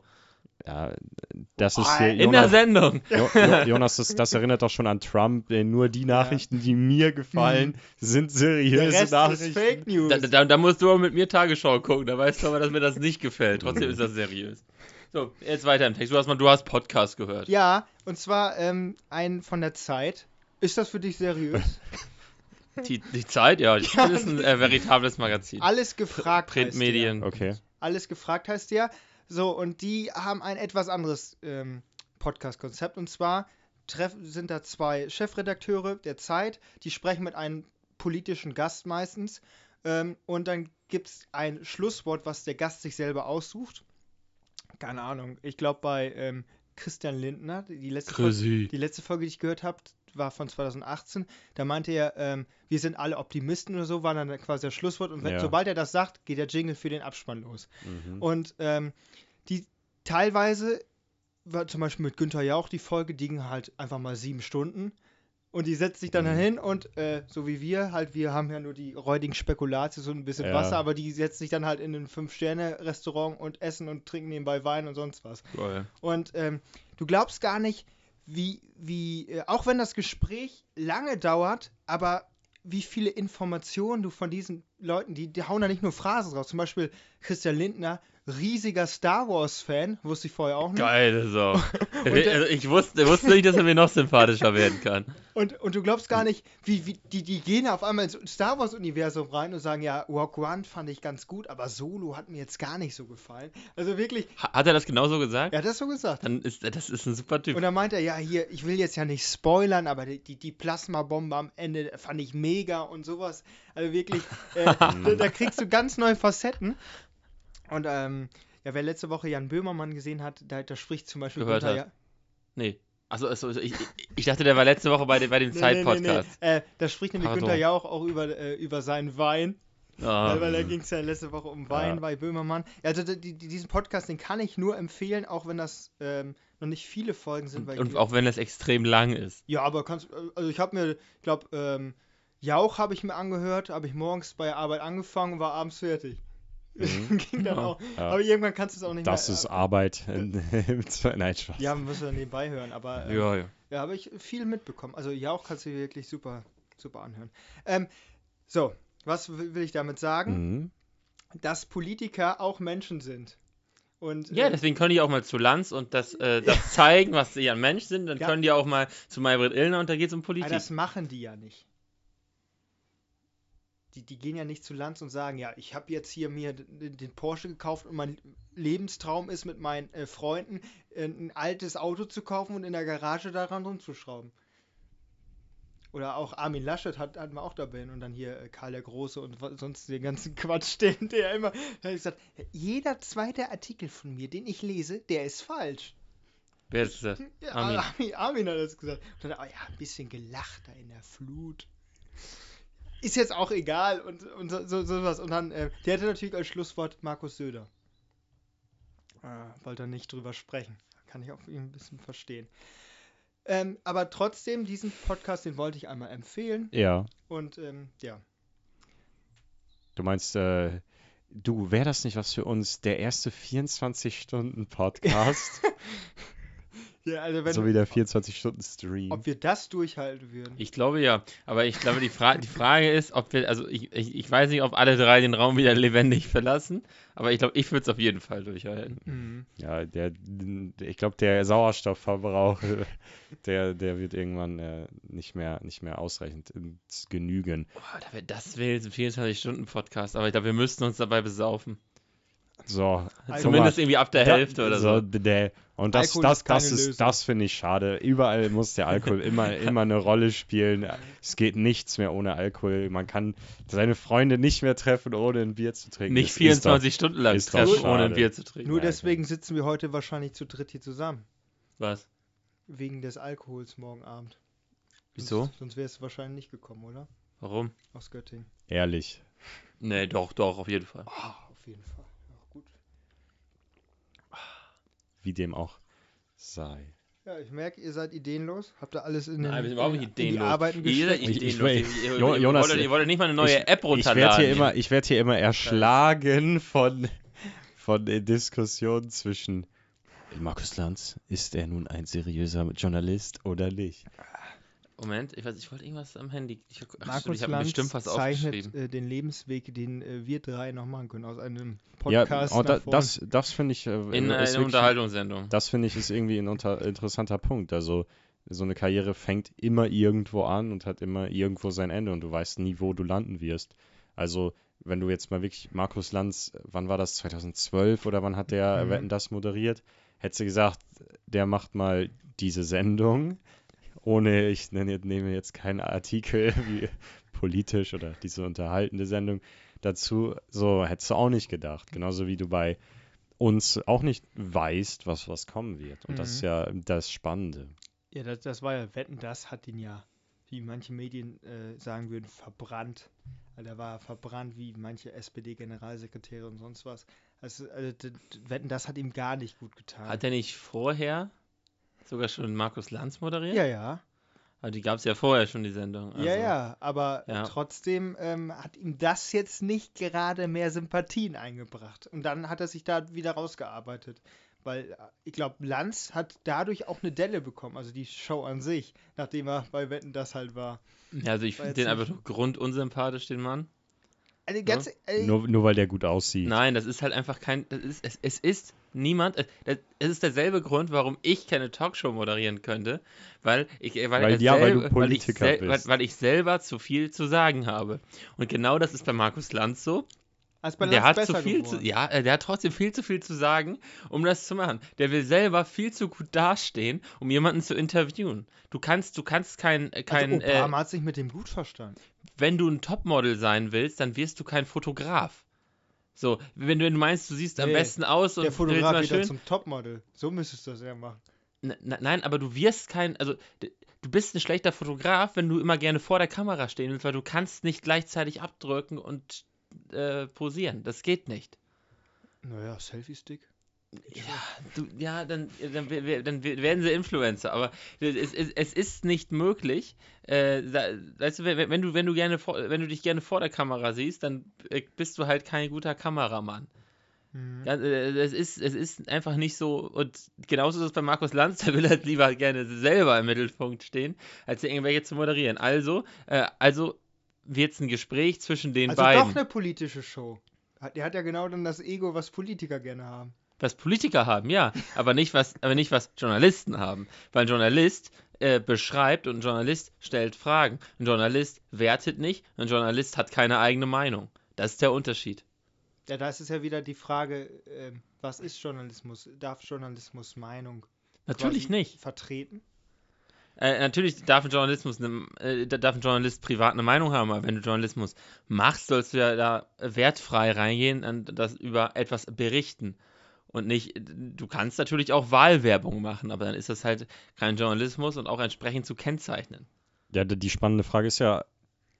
Ja, das ist hier. In der Jonas, Sendung. Jo, Jo, Jonas, das, das erinnert doch schon an Trump. Denn nur die Nachrichten, die mir gefallen, sind Der seriöse Rest Nachrichten. ist Fake News. Da, da, da musst du aber mit mir Tagesschau gucken. Da weißt du aber, dass mir das nicht gefällt. Trotzdem ist das seriös. So, jetzt weiter im Text. Du hast mal, du hast Podcast gehört. ja, und zwar ähm, ein von der Zeit. Ist das für dich seriös? Die, die Zeit, ja, das ist ein äh, veritables Magazin. Alles gefragt. Printmedien. Okay. Alles gefragt heißt der. So, und die haben ein etwas anderes ähm, Podcast-Konzept. Und zwar treff, sind da zwei Chefredakteure der Zeit, die sprechen mit einem politischen Gast meistens. Ähm, und dann gibt es ein Schlusswort, was der Gast sich selber aussucht. Keine Ahnung. Ich glaube bei ähm, Christian Lindner, die letzte, Folge, die letzte Folge, die ich gehört habe, war von 2018. Da meinte er, ähm, wir sind alle Optimisten oder so, war dann quasi das Schlusswort. Und wenn, Ja. sobald er das sagt, geht der Jingle für den Abspann los. Mhm. Und ähm, die teilweise, war zum Beispiel mit Günther Jauch die Folge, die ging halt einfach mal sieben Stunden. Und die setzt sich dann Mhm. hin und äh, so wie wir, halt, wir haben ja nur die räudigen Spekulatius und ein bisschen Ja. Wasser, aber die setzt sich dann halt in ein Fünf-Sterne-Restaurant und essen und trinken nebenbei Wein und sonst was. Geil. Und ähm, du glaubst gar nicht, wie, wie, äh, auch wenn das Gespräch lange dauert, aber wie viele Informationen du von diesen Leuten, die, die hauen da nicht nur Phrasen raus. Zum Beispiel Christian Lindner, riesiger Star Wars-Fan, wusste ich vorher auch nicht. Sau. der- also ich wusste, wusste nicht, dass er mir noch sympathischer werden kann. Und, und du glaubst gar nicht, wie, wie die, die gehen auf einmal ins Star Wars-Universum rein und sagen, ja, Rogue One fand ich ganz gut, aber Solo hat mir jetzt gar nicht so gefallen. Also wirklich, Ha- Hat er das genauso gesagt? er hat das so gesagt. Dann ist das ist ein super Typ. Und dann meint er, ja, hier, ich will jetzt ja nicht spoilern, aber die, die, die Plasmabombe am Ende fand ich mega und sowas. Also wirklich, äh, da, da kriegst du ganz neue Facetten. Und ähm, ja, wer letzte Woche Jan Böhmermann gesehen hat, da, da spricht zum Beispiel Gehört Günther hat. Ja- Nee. Also, also ich, ich, dachte, der war letzte Woche bei, dem- bei dem Nee, Zeit-Podcast. nee, nee. Äh, da spricht nämlich Pardon. Günther Jauch auch über, äh, über seinen Wein. Ah, Weil, da ging es ja letzte Woche um Wein Ja. bei Böhmermann. Also die, die, diesen Podcast, den kann ich nur empfehlen, auch wenn das ähm, noch nicht viele Folgen sind. Weil und auch wenn das extrem lang ist. ja, aber kannst also ich habe mir, ich glaube, ähm, Jauch habe ich mir angehört, habe ich morgens bei Arbeit angefangen und war abends fertig. Mhm. Ging dann Ja. auch. Ja. Aber irgendwann kannst du es auch nicht Das mehr. ist Arbeit. Nein, Spaß. Ja, müssen wir nebenbei hören, aber äh, Ja, ja. ja, habe ich viel mitbekommen. Also Jauch kannst du wirklich super, super anhören. Ähm, so, was will ich damit sagen? Mhm. Dass Politiker auch Menschen sind. Und, Ja, äh, deswegen können die auch mal zu Lanz und das, äh, das zeigen, was sie an Mensch sind. Dann Ja. können die auch mal zu Maybrit Illner und da geht es um Aber Politik. das machen die ja nicht. Die, die gehen ja nicht zu Lanz und sagen, ja, ich habe jetzt hier mir den, Porsche gekauft und mein Lebenstraum ist mit meinen äh, Freunden äh, ein altes Auto zu kaufen und in der Garage daran rumzuschrauben. Oder auch Armin Laschet hat, hatten wir auch dabei und dann hier äh, Karl der Große und sonst den ganzen Quatsch, den der immer. Hat gesagt, jeder zweite Artikel von mir, den ich lese, der ist falsch. Wer ist das? Ja, Armin. Armin. Armin hat das gesagt. Und dann, oh ja, ein bisschen gelacht da in der Flut. Ist jetzt auch egal und, und so, so, sowas. Und dann, äh, der hatte natürlich als Schlusswort Markus Söder. Äh, wollte er nicht drüber sprechen. Kann ich auch ihn ein bisschen verstehen. Ähm, aber trotzdem, diesen Podcast, den wollte ich einmal empfehlen. Ja. Und ähm, ja. Du meinst, äh, du, wäre das nicht was für uns? Der erste 24-Stunden-Podcast? ja also wenn, so wie der 24-Stunden-Stream. ob wir das durchhalten würden. Ich glaube ja. Aber ich glaube, die, Fra die Frage ist, ob wir, also ich, ich, ich weiß nicht, ob alle drei den Raum wieder lebendig verlassen, aber ich glaube, ich würde es auf jeden Fall durchhalten. Mhm. Ja, der, ich glaube, der Sauerstoffverbrauch, der, der wird irgendwann äh, nicht mehr, nicht mehr ausreichend genügen. Wär- das wäre jetzt ein 24-Stunden-Podcast, aber ich glaube, wir müssten uns dabei besaufen. So, Zumindest irgendwie ab der Da- Hälfte oder so. Und das, Alkohol das, das, ist, das finde ich schade. Überall muss der Alkohol immer, immer eine Rolle spielen. Es geht nichts mehr ohne Alkohol. Man kann seine Freunde nicht mehr treffen, ohne ein Bier zu trinken. Nicht Das ist 24 Stunden lang doch treffen, ohne ein. Bier zu trinken. Nur deswegen sitzen wir heute wahrscheinlich zu dritt hier zusammen. Was? Wegen des Alkohols morgen Abend. Wieso? Sonst, sonst wärst du wahrscheinlich nicht gekommen, oder? Warum? Aus Göttingen. doch ehrlich. Nee, doch, doch, auf jeden Fall. Ah, auf jeden Fall. Ja, gut. Wie dem auch sei. Ja, ich merke, ihr seid ideenlos. Habt ihr alles in, den, Nein, überhaupt nicht in die ideenlos. Arbeiten gesteckt? Ich- ich ideenlos. Jo- ihr Jonas, Ihr wolltet nicht mal eine neue ich, App Ich werde runterladen. hier immer, ich werd hier immer erschlagen von, von den Diskussionen zwischen Markus Lanz, ist er nun ein seriöser Journalist oder nicht? Moment, ich weiß, ich wollte irgendwas am Handy. Ich, ach, stimmt, Markus ich habe mir Lanz bestimmt was zeichnet äh, den Lebensweg, den äh, wir drei noch machen können, aus einem Ja, Podcast. oh, da, das, das finde ich, äh, In einer Unterhaltungssendung. das finde ich ist irgendwie ein unter, interessanter Punkt. Also so eine Karriere fängt immer irgendwo an und hat immer irgendwo sein Ende und du weißt nie, wo du landen wirst. Also wenn du jetzt mal wirklich Markus Lanz, wann war das, 2012 oder wann hat der Mhm. Wetten das moderiert? Hättest du gesagt, der macht mal diese Sendung, ohne, ich nenne, nehme jetzt keinen Artikel wie politisch oder diese unterhaltende Sendung dazu, so hättest du auch nicht gedacht. Genauso wie du bei uns auch nicht weißt, was was kommen wird. Und das Mhm. ist ja das Spannende. Ja, das, das war ja, Wetten, das hat ihn ja, wie manche Medien äh, sagen würden, verbrannt. Also er war verbrannt, wie manche SPD-Generalsekretäre und sonst was. Also, also Wetten, das hat ihm gar nicht gut getan. Hat er nicht vorher sogar schon Markus Lanz moderiert? ja, ja. Aber die gab es ja vorher schon, die Sendung. ja, also- ja, aber ja. trotzdem ähm, hat ihm das jetzt nicht gerade mehr Sympathien eingebracht. Und dann hat er sich da wieder rausgearbeitet. Weil äh, ich glaube, Lanz hat dadurch auch eine Delle bekommen, also die Show an sich, nachdem er bei Wetten das halt war. Ja, also ich finde den einfach grundunsympathisch, den Mann. Also ganz, äh, Nur, nur weil der gut aussieht. Nein, das ist halt einfach kein. Das ist, es, es ist niemand. äh, Es ist derselbe Grund, warum ich keine Talkshow moderieren könnte. Weil ich. äh, Weil, Weil- ja, weil selber- du weil ich, Politiker bist. Weil, weil ich selber zu viel zu sagen habe. Und genau das ist bei Markus Lanz so. als bei der Lanz hat zu viel geworden. zu, ja, äh, der hat trotzdem viel zu viel zu sagen, um das zu machen. Der will selber viel zu gut dastehen, um jemanden zu interviewen. Du kannst, du kannst kein, äh, kein, also äh, Obama hat sich mit dem gut verstanden. Wenn du ein Topmodel sein willst, dann wirst du kein Fotograf. So, wenn du, wenn du meinst, du siehst am Nee, besten aus und Der Fotograf mal schön. zum Topmodel. So müsstest du das ja machen. N- Nein, aber du wirst kein, also du bist ein schlechter Fotograf, wenn du immer gerne vor der Kamera stehen willst, weil du kannst nicht gleichzeitig abdrücken und äh, posieren. Das geht nicht. Naja, Selfie-Stick. Ja, du, ja dann, dann, dann we- werden sie Influencer, aber es, es, es ist nicht möglich. Äh, da, weißt du, wenn, du, wenn du gerne vor, wenn du dich gerne vor der Kamera siehst, dann äh, bist du halt kein guter Kameramann. Mhm. Ja, äh, es, ist, es ist einfach nicht so. Und genauso ist es bei Markus Lanz, der will halt lieber gerne selber im Mittelpunkt stehen, als irgendwelche zu moderieren. Also, äh, also wird es ein Gespräch zwischen den Also beiden. doch eine politische Show. Der hat ja genau dann das Ego, was Politiker gerne haben. Was Politiker haben, ja, aber nicht was, aber nicht was Journalisten haben. Weil ein Journalist äh, beschreibt und ein Journalist stellt Fragen. Ein Journalist wertet nicht, ein Journalist hat keine eigene Meinung. Das ist der Unterschied. Ja, da ist es ja wieder die Frage, ähm, was ist Journalismus? Darf Journalismus Meinung Natürlich nicht. vertreten? Äh, natürlich darf ein, Journalismus ne, äh, da- darf ein Journalist privat eine Meinung haben, aber wenn du Journalismus machst, sollst du ja da wertfrei reingehen und das über etwas berichten. Und nicht, du kannst natürlich auch Wahlwerbung machen, aber dann ist das halt kein Journalismus und auch entsprechend zu kennzeichnen. Ja, die spannende Frage ist ja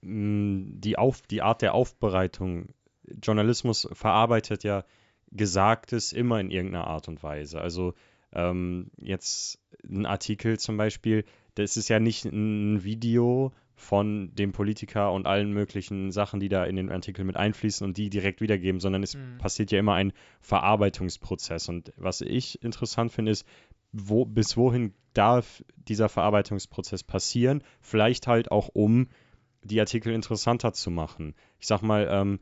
mh, die, Auf, die Art der Aufbereitung. Journalismus verarbeitet ja Gesagtes immer in irgendeiner Art und Weise. Also ähm, jetzt ein Artikel zum Beispiel, das ist ja nicht ein Video von dem Politiker und allen möglichen Sachen, die da in den Artikel mit einfließen und die direkt wiedergeben, sondern es Mhm. passiert ja immer ein Verarbeitungsprozess. Und was ich interessant finde, ist, wo, bis wohin darf dieser Verarbeitungsprozess passieren? Vielleicht halt auch, um die Artikel interessanter zu machen. Ich sag mal, ähm,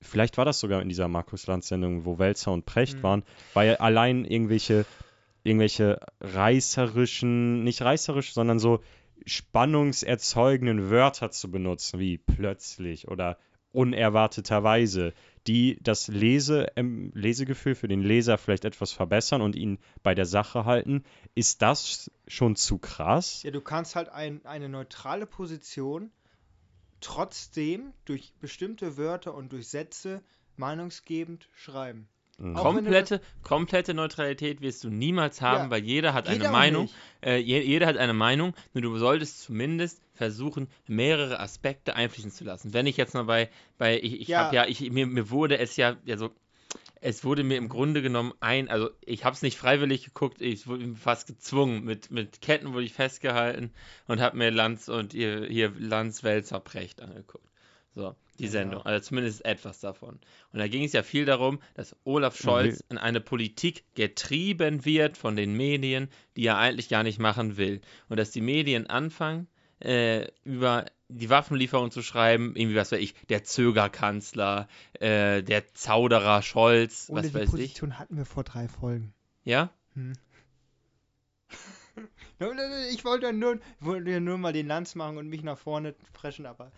vielleicht war das sogar in dieser Markus-Lanz-Sendung, wo Welzer und Precht Mhm. waren, weil allein irgendwelche, irgendwelche reißerischen, nicht reißerisch, sondern so spannungserzeugenden Wörter zu benutzen, wie plötzlich oder unerwarteterweise, die das Lese, ähm, Lesegefühl für den Leser vielleicht etwas verbessern und ihn bei der Sache halten. Ist das schon zu krass? Ja, du kannst halt ein, eine neutrale Position trotzdem durch bestimmte Wörter und durch Sätze meinungsgebend schreiben. Mhm. Du Komplette, komplette Neutralität wirst du niemals haben, Ja, weil jeder hat Geht eine Meinung. Äh, je, jeder hat eine Meinung, nur du solltest zumindest versuchen, mehrere Aspekte einfließen zu lassen. Wenn ich jetzt mal bei, bei ich, ich Ja. habe ja, ich, mir, mir wurde es ja, also es wurde mir im Grunde genommen ein, also ich habe es nicht freiwillig geguckt, ich wurde fast gezwungen, mit, mit Ketten wurde ich festgehalten und habe mir Lanz und ihr, hier Lanz Welzer Precht angeguckt. So, die Ja. Sendung, also zumindest etwas davon. Und da ging es ja viel darum, dass Olaf Scholz in eine Politik getrieben wird von den Medien, die er eigentlich gar nicht machen will. Und dass die Medien anfangen, äh, über die Waffenlieferung zu schreiben, irgendwie was weiß ich, der Zögerkanzler, äh, der Zauderer Scholz, Ohne was weiß ich. Position hatten wir vor drei Folgen. Ja? Ich wollte ja nur, ich wollte ja nur mal den Lanz machen und mich nach vorne preschen, aber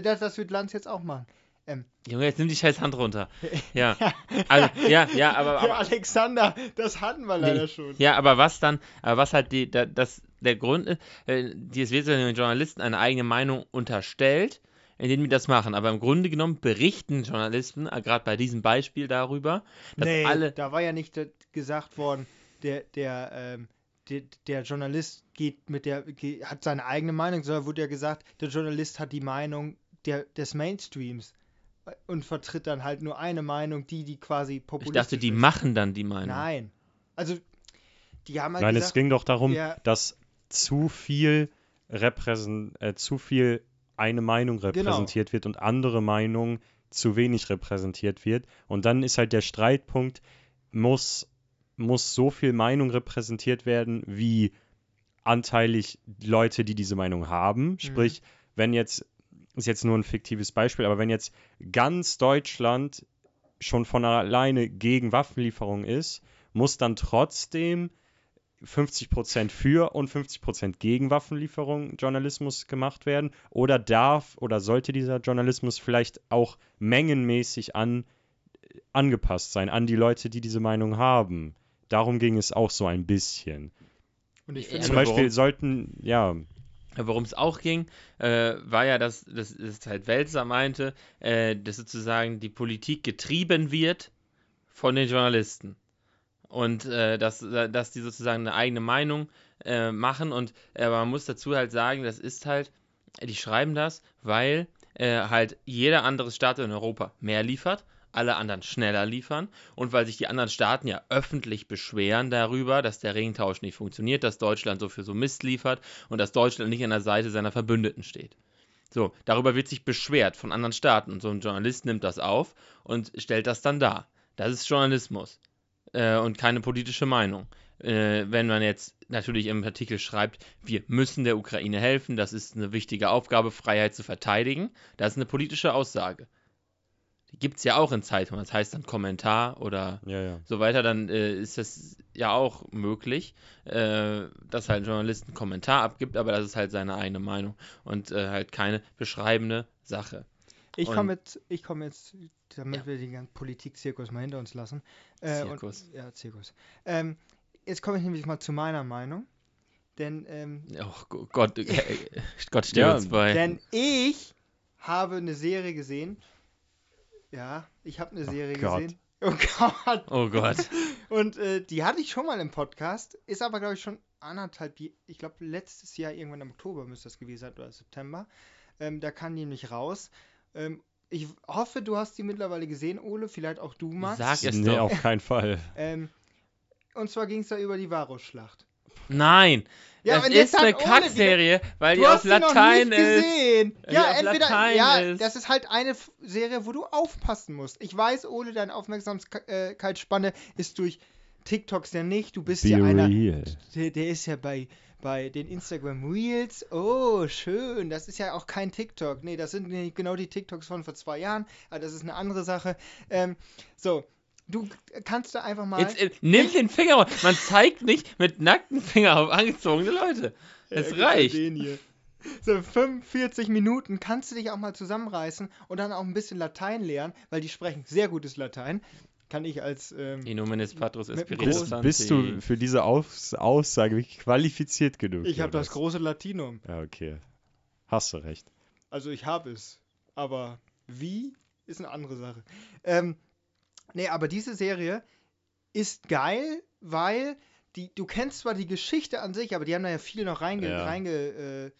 das, das wird Lanz jetzt auch machen. Ähm, Junge, jetzt nimm die scheiß Hand runter. Ja. Also, ja, ja, aber, ja, aber Alexander, das hatten wir leider Nee. schon. Ja, aber was dann, aber was halt die, da, das, der Grund ist, äh, die- es wird ja den Journalisten eine eigene Meinung unterstellt, indem die das machen. Aber im Grunde genommen berichten Journalisten, äh, gerade bei diesem Beispiel darüber, dass nee, alle, da war ja nicht äh, gesagt worden, der, der, ähm, der, der Journalist geht mit der, hat seine eigene Meinung, sondern wurde ja gesagt, der Journalist hat die Meinung der, des Mainstreams äh, und vertritt dann halt nur eine Meinung, die, die quasi ich populistisch dachte, die ist. machen dann die Meinung. Nein. Also, die haben halt Nein, es gesagt, ging doch darum, ja. dass zu viel repräsent äh, zu viel eine Meinung Genau. repräsentiert wird und andere Meinungen zu wenig repräsentiert wird. Und dann ist halt der Streitpunkt, muss, muss so viel Meinung repräsentiert werden, wie anteilig Leute, die diese Meinung haben. Sprich, wenn jetzt, ist jetzt nur ein fiktives Beispiel, aber wenn jetzt ganz Deutschland schon von alleine gegen Waffenlieferungen ist, muss dann trotzdem 50% für und 50% gegen Waffenlieferung Journalismus gemacht werden? Oder darf oder sollte dieser Journalismus vielleicht auch mengenmäßig an, angepasst sein an die Leute, die diese Meinung haben? Darum ging es auch so ein bisschen. Und ich Ja, finde, Zum Beispiel warum- sollten, ja, Worum es auch ging, äh, war ja, dass, dass, dass halt Welser meinte, äh, dass sozusagen die Politik getrieben wird von den Journalisten. Und äh, dass, dass die sozusagen eine eigene Meinung äh, machen. Und äh, man muss dazu halt sagen, das ist halt, die schreiben das, weil äh, halt jeder andere Staat in Europa mehr liefert, alle anderen schneller liefern und weil sich die anderen Staaten ja öffentlich beschweren darüber, dass der Ringtausch nicht funktioniert, dass Deutschland so für so Mist liefert und dass Deutschland nicht an der Seite seiner Verbündeten steht. So, darüber wird sich beschwert von anderen Staaten und so ein Journalist nimmt das auf und stellt das dann dar. Das ist Journalismus äh, und keine politische Meinung. Äh, wenn man jetzt natürlich im Artikel schreibt, wir müssen der Ukraine helfen, das ist eine wichtige Aufgabe, Freiheit zu verteidigen, das ist eine politische Aussage. Die gibt es ja auch in Zeitungen, das heißt dann Kommentar oder ja, ja. so weiter, dann äh, ist das ja auch möglich, äh, dass halt ein Journalist einen Kommentar abgibt, aber das ist halt seine eigene Meinung und äh, halt keine beschreibende Sache. ich komme jetzt, ich komme jetzt, damit Ja. wir den ganzen Politik-Zirkus mal hinter uns lassen. Äh, Zirkus. Und, ja, Zirkus. Ähm, jetzt komme ich nämlich mal zu meiner Meinung. Denn, ähm, Oh Go- Gott, äh, Gott steht Ja, uns bei. denn ich habe eine Serie gesehen. Ja, ich habe eine Oh Serie Gott. gesehen. Oh Gott. Oh Gott. Und äh, die hatte ich schon mal im Podcast, ist aber, glaube ich, schon anderthalb, ich glaube, letztes Jahr, irgendwann im Oktober müsste das gewesen sein, oder September. Ähm, da kam die nämlich raus. Ähm, ich hoffe, du hast die mittlerweile gesehen, Ole, vielleicht auch du, Max. Sag es nee, doch. auf keinen Fall. Ähm, und zwar ging es da über die Varusschlacht. Nein, Ja, das ist eine Kackserie, weil die auf Latein ist. gesehen. Ja, entweder, Latein ja, ist. das ist halt eine F- Serie, wo du aufpassen musst. Ich weiß, Ole, deine Aufmerksamkeitsspanne ist durch TikToks ja nicht. Du bist Be ja einer, real. der, der ist ja bei, bei den Instagram Reels. Oh, schön. Das ist ja auch kein TikTok. Nee, das sind nicht genau die TikToks von vor zwei Jahren. Aber das ist eine andere Sache. Ähm, so, du kannst da einfach mal. Jetzt äh, nimm den Finger raus. Man zeigt nicht mit nackten Finger auf angezogene Leute. Es Ja, reicht. Den hier. So 45 Minuten kannst du dich auch mal zusammenreißen und dann auch ein bisschen Latein lernen, weil die sprechen sehr gutes Latein. Kann ich als ähm, In nominis patris Mit dem espiritus sancti. Bist du für diese Aus Aussage wirklich qualifiziert genug? ich habe das große Latinum. Ja, okay. Hast du recht. Also ich habe es. Aber wie ist eine andere Sache. Ähm, nee, aber diese Serie ist geil, weil die, du kennst zwar die Geschichte an sich, aber die haben da ja viel noch reinge, Ja. reinge äh,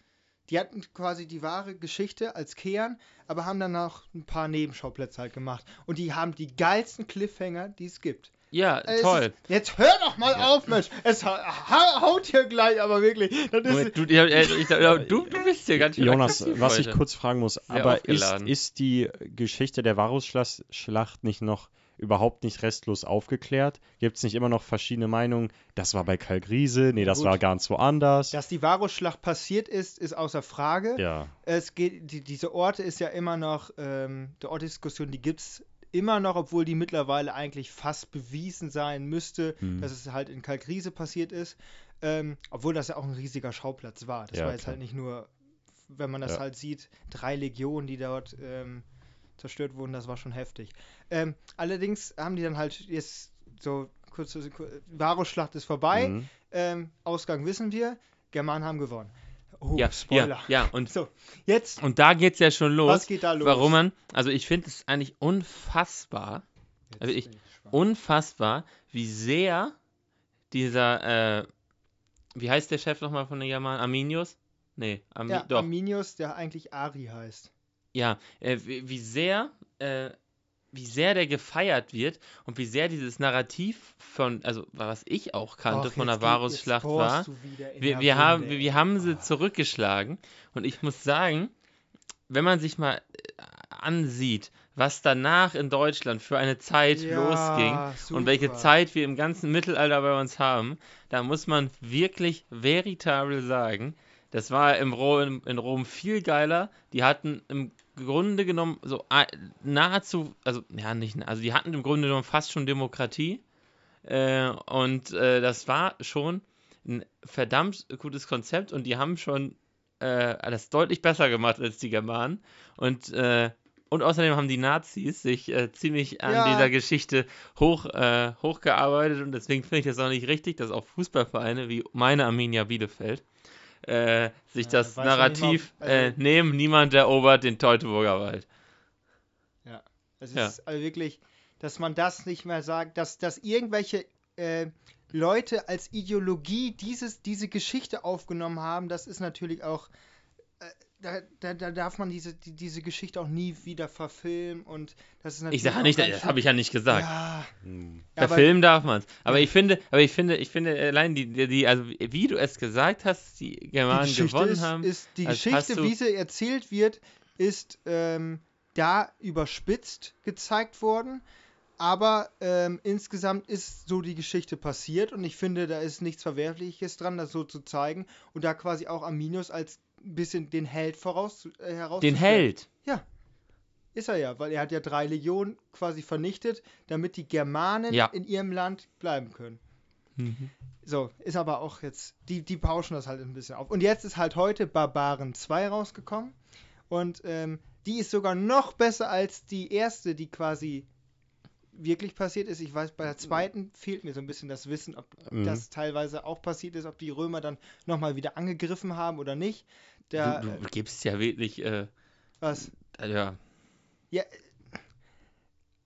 die hatten quasi die wahre Geschichte als Kern, aber haben dann noch ein paar Nebenschauplätze halt gemacht. Und die haben die geilsten Cliffhanger, die es gibt. Ja, Es toll. Ist, jetzt hör doch mal auf, Mensch. Es ha ha haut hier gleich, aber wirklich. Das ist, Moment, du, ja, äh, ich, ja, du, du bist hier ganz schön Jonas, was ich kurz fragen muss, aber ist, ist die Geschichte der Varusschlacht nicht noch überhaupt nicht restlos aufgeklärt? Gibt es nicht immer noch verschiedene Meinungen? Das war bei Kalkriese, nee, das Gut. war ganz woanders. dass die Varusschlacht passiert ist, ist außer Frage. ja, Es geht, die, diese Orte ist ja immer noch, ähm, die Ortdiskussion, die gibt es immer noch, obwohl die mittlerweile eigentlich fast bewiesen sein müsste, Hm. dass es halt in Kalkriese passiert ist. Ähm, obwohl das ja auch ein riesiger Schauplatz war. Das Ja, war jetzt klar. halt nicht nur, wenn man das Ja. halt sieht, drei Legionen, die dort ähm, zerstört wurden, das war schon heftig. Ähm, allerdings haben die dann halt jetzt so kurz, Varusschlacht ist vorbei, Mhm. ähm, Ausgang wissen wir, Germanen haben gewonnen. Oh, ja, Spoiler. ja, ja, und, So, jetzt, und da geht's ja schon los. was geht da los? Warum man, also ich finde es eigentlich unfassbar, Jetzt also ich- gespannt. unfassbar, wie sehr dieser, äh, wie heißt der Chef nochmal von den Germanen? Arminius? Nee, Ami ja, doch. Arminius, der eigentlich Ari heißt. Ja, äh, wie, wie sehr äh, wie sehr der gefeiert wird und wie sehr dieses Narrativ von, also was ich auch kannte Och, von der Varusschlacht war, wir, wir, haben, Wunde, wir haben sie Ah. zurückgeschlagen und ich muss sagen, wenn man sich mal äh, ansieht, was danach in Deutschland für eine Zeit Ja, losging und welche super. Zeit wir im ganzen Mittelalter bei uns haben, da muss man wirklich veritabel sagen, das war im Rom, in Rom viel geiler. Die hatten im Grunde genommen so nahezu, also ja nicht, also die hatten im Grunde genommen fast schon Demokratie. Äh, und äh, das war schon ein verdammt gutes Konzept und die haben schon äh, das deutlich besser gemacht als die Germanen. Und, äh, und außerdem haben die Nazis sich äh, ziemlich an Ja. dieser Geschichte hoch, äh, hochgearbeitet und deswegen finde ich das auch nicht richtig, dass auch Fußballvereine wie meine Arminia Bielefeld äh, sich Ja, das nicht mal, Narrativ also- äh, nehmen, niemand erobert den Teutoburger Wald. Es Ja. ist also wirklich, dass man das nicht mehr sagt, dass, dass irgendwelche äh, Leute als Ideologie dieses, diese Geschichte aufgenommen haben, das ist natürlich auch, äh, da, da, da darf man diese, die, diese Geschichte auch nie wieder verfilmen und das ist natürlich. Ich sage nicht, das habe ich ja nicht gesagt. Ja, Hm. Verfilmen darf man es. Aber Ja. ich finde, aber ich finde, ich finde allein die, die, die, also wie du es gesagt hast, die die Germanen Geschichte gewonnen ist, haben. ist die als hast Geschichte, wie sie erzählt wird, ist ähm, da überspitzt gezeigt worden. Aber ähm, insgesamt ist so die Geschichte passiert und ich finde, da ist nichts Verwerfliches dran, das so zu zeigen und da quasi auch Arminius als ein bisschen den Held voraus äh, den herauszustellen. Held. Ist er ja, weil er hat ja drei Legionen quasi vernichtet, damit die Germanen Ja. in ihrem Land bleiben können. So, ist aber auch jetzt, die, die pauschen das halt ein bisschen auf. Und jetzt ist halt heute Barbaren 2 rausgekommen. Und ähm, die ist sogar noch besser als die erste, die quasi wirklich passiert ist. Ich weiß, bei der zweiten fehlt mir so ein bisschen das Wissen, ob Mhm. das teilweise auch passiert ist, ob die Römer dann nochmal wieder angegriffen haben oder nicht. Der, du, äh, du gibst ja wirklich, äh, was? äh, ja, Ja.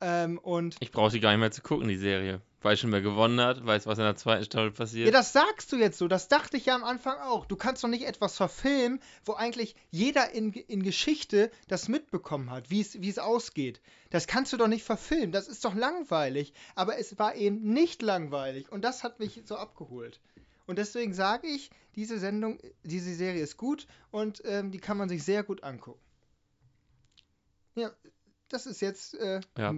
Ähm, und ich brauche die gar nicht mehr zu gucken, die Serie. Weiß schon, wer gewonnen hat, weiß, was in der zweiten Staffel Ja, passiert. das sagst du jetzt so. Das dachte ich ja am Anfang auch. Du kannst doch nicht etwas verfilmen, wo eigentlich jeder in, in Geschichte das mitbekommen hat, wie es wie es ausgeht. Das kannst du doch nicht verfilmen. Das ist doch langweilig. Aber es war eben nicht langweilig. Und das hat mich so abgeholt. Und deswegen sage ich, diese Sendung, diese Serie ist gut und ähm, die kann man sich sehr gut angucken. Ja, das ist jetzt äh, Ja.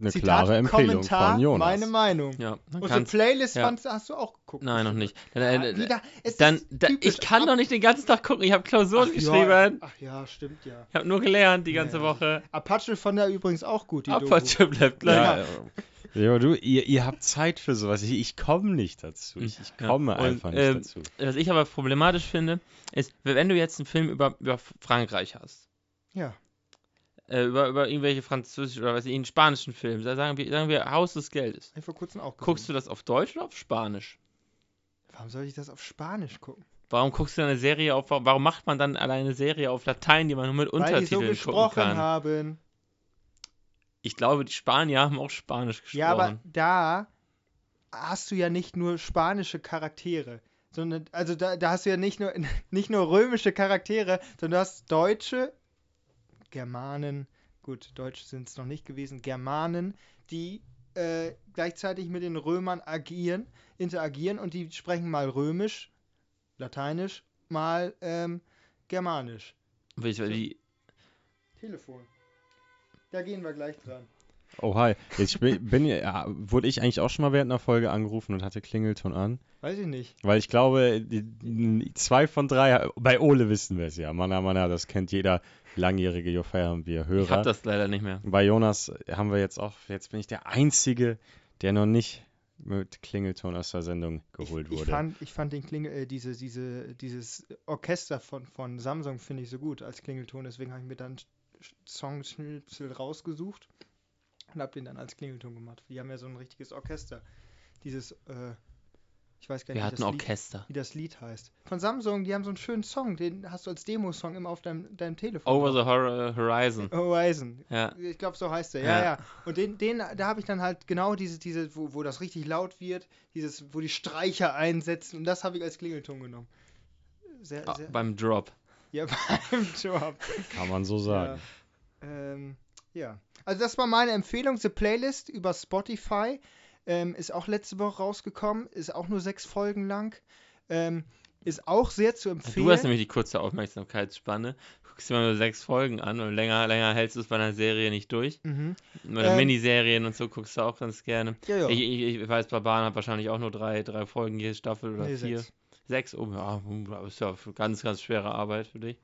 Eine Zitat, klare Empfehlung Kommentar, von Jonas. meine Meinung. ja, dann Unsere Playlist ja. fandst, hast du auch geguckt. nein, noch nicht. Dann, äh, wieder, es dann, ist da, typisch. ich kann Ab- doch nicht den ganzen Tag gucken. Ich habe Klausuren Ach geschrieben. Ja, ach ja, stimmt ja. Ich habe nur gelernt die ganze Ja. Woche. Apache fand er übrigens auch gut, die Apache bleibt gleich. Ja, ja. aber du, ihr, ihr habt Zeit für sowas. Ich, ich komme nicht dazu. Ich, ich Ja. komme Und, einfach nicht ähm, dazu. Was ich aber problematisch finde, ist, wenn du jetzt einen Film über, über Frankreich hast, Ja. Äh, über, über irgendwelche französischen oder weiß ich, einen spanischen Film, da sagen wir, sagen wir Haus des Geldes. Hab ich vor kurzem auch gesehen. Guckst du das auf Deutsch oder auf Spanisch? Warum soll ich das auf Spanisch gucken? Warum guckst du eine Serie auf, warum macht man dann alleine eine Serie auf Latein, die man nur mit Weil die so Untertiteln gucken gesprochen kann? haben. Ich glaube, die Spanier haben auch Spanisch gesprochen. Ja, aber da hast du ja nicht nur spanische Charaktere, sondern also da, da hast du ja nicht nur nicht nur römische Charaktere, sondern du hast Deutsche, Germanen, gut, Deutsche sind es noch nicht gewesen, Germanen, die äh, gleichzeitig mit den Römern agieren, interagieren und die sprechen mal Römisch, Lateinisch, mal ähm, Germanisch. Wie, wie, Telefon. Da gehen wir gleich dran. Oh, hi. Jetzt bin, bin ja, wurde ich eigentlich auch schon mal während einer Folge angerufen und hatte Klingelton an? Weiß ich nicht. Weil ich glaube, die, die, zwei von drei, bei Ole wissen wir es ja. Manna, Manna, das kennt jeder langjährige Jo Feierabendbier ich Hörer. hab das leider nicht mehr. Bei Jonas haben wir jetzt auch, jetzt bin ich der Einzige, der noch nicht mit Klingelton aus der Sendung geholt ich, ich wurde. Fand, ich fand den Klingel, äh, diese, diese, dieses Orchester von, von Samsung finde ich so gut als Klingelton, deswegen habe ich mir dann Songschnipsel rausgesucht und habe den dann als Klingelton gemacht. Die haben ja so ein richtiges Orchester. Dieses, äh, ich weiß gar Wir nicht, wie hatten das, Lied, Orchester. wie das Lied heißt. Von Samsung, die haben so einen schönen Song, den hast du als Demo-Song immer auf deinem, deinem Telefon. Over drauf. the Hor Horizon. Horizon. Ja. Ich glaube, so heißt der. Ja, Ja. ja. Und den, den, da habe ich dann halt genau diese, diese, wo, wo das richtig laut wird, dieses, wo die Streicher einsetzen. Und das habe ich als Klingelton genommen. Sehr, Ah, sehr. beim Drop. ja, beim Job. Kann man so sagen. Ja. Ähm, ja. Also das war meine Empfehlung. The Playlist über Spotify ähm, ist auch letzte Woche rausgekommen. Ist auch nur sechs Folgen lang. Ähm, ist auch sehr zu empfehlen. Du hast nämlich die kurze Aufmerksamkeitsspanne. Guckst dir mal nur sechs Folgen an und länger, länger hältst du es bei einer Serie nicht durch. mhm. Oder Ähm, Miniserien und so guckst du auch ganz gerne. Ja, ja. Ich, ich, ich weiß, bei Bahn hat wahrscheinlich auch nur drei, drei Folgen jede Staffel oder Nee, vier. sechs. Sechs? Oh ja, das ist ja ganz, ganz schwere Arbeit für dich.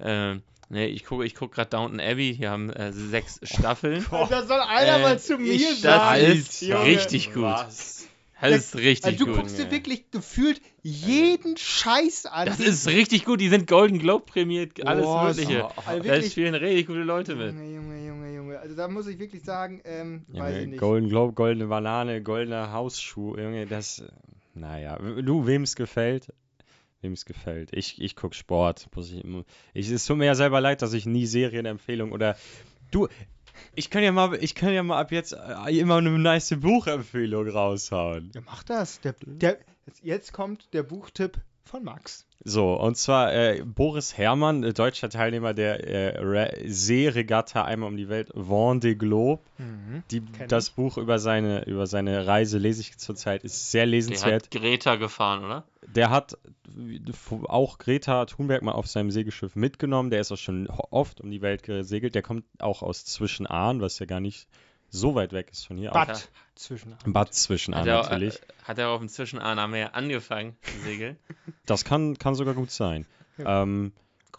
Ähm, nee, ich gucke ich guck gerade Downton Abbey. Hier haben äh, sechs Staffeln. da soll einer Äh, mal zu mir ich- sagen. das ist Junge. richtig gut. Das ist richtig Also du gut. guckst dir wirklich gefühlt jeden Scheiß an. Das ist richtig gut. Die sind Golden Globe prämiert. Alles Boah, Mögliche. so- also Da spielen richtig gute Leute mit. Junge, Junge, Junge, Junge. Also da muss ich wirklich sagen, ähm, weiß ich Junge, nicht. Golden Globe, goldene Banane, goldener Hausschuh, Junge, das, äh, naja, du, wem es gefällt, wem es gefällt. Ich, ich guck Sport, muss ich, ich, es tut mir ja selber leid, dass ich nie Serienempfehlung oder, du, ich kann ja mal, ich kann ja mal ab jetzt äh, immer eine nice Buchempfehlung raushauen. Ja, mach das. Der, der, jetzt, kommt der Buchtipp von Max. So, und zwar äh, Boris Herrmann, äh, deutscher Teilnehmer der äh, Re- Seeregatta einmal um die Welt, Vendée Globe. Die, Kenn das Buch über seine, über seine Reise lese ich zurzeit, ist sehr Der lesenswert. hat Greta gefahren, oder? Der hat auch Greta Thunberg mal auf seinem Segelschiff mitgenommen. Der ist auch schon ho- oft um die Welt gesegelt. Der kommt auch aus Zwischenahn, was ja gar nicht so weit weg ist von hier. Auch Bad zwischen. Bad Zwischenahn Hat er, natürlich. hat er auf dem Zwischenahn Meer angefangen zu segeln? Das kann, kann sogar gut sein. Ja. Ähm,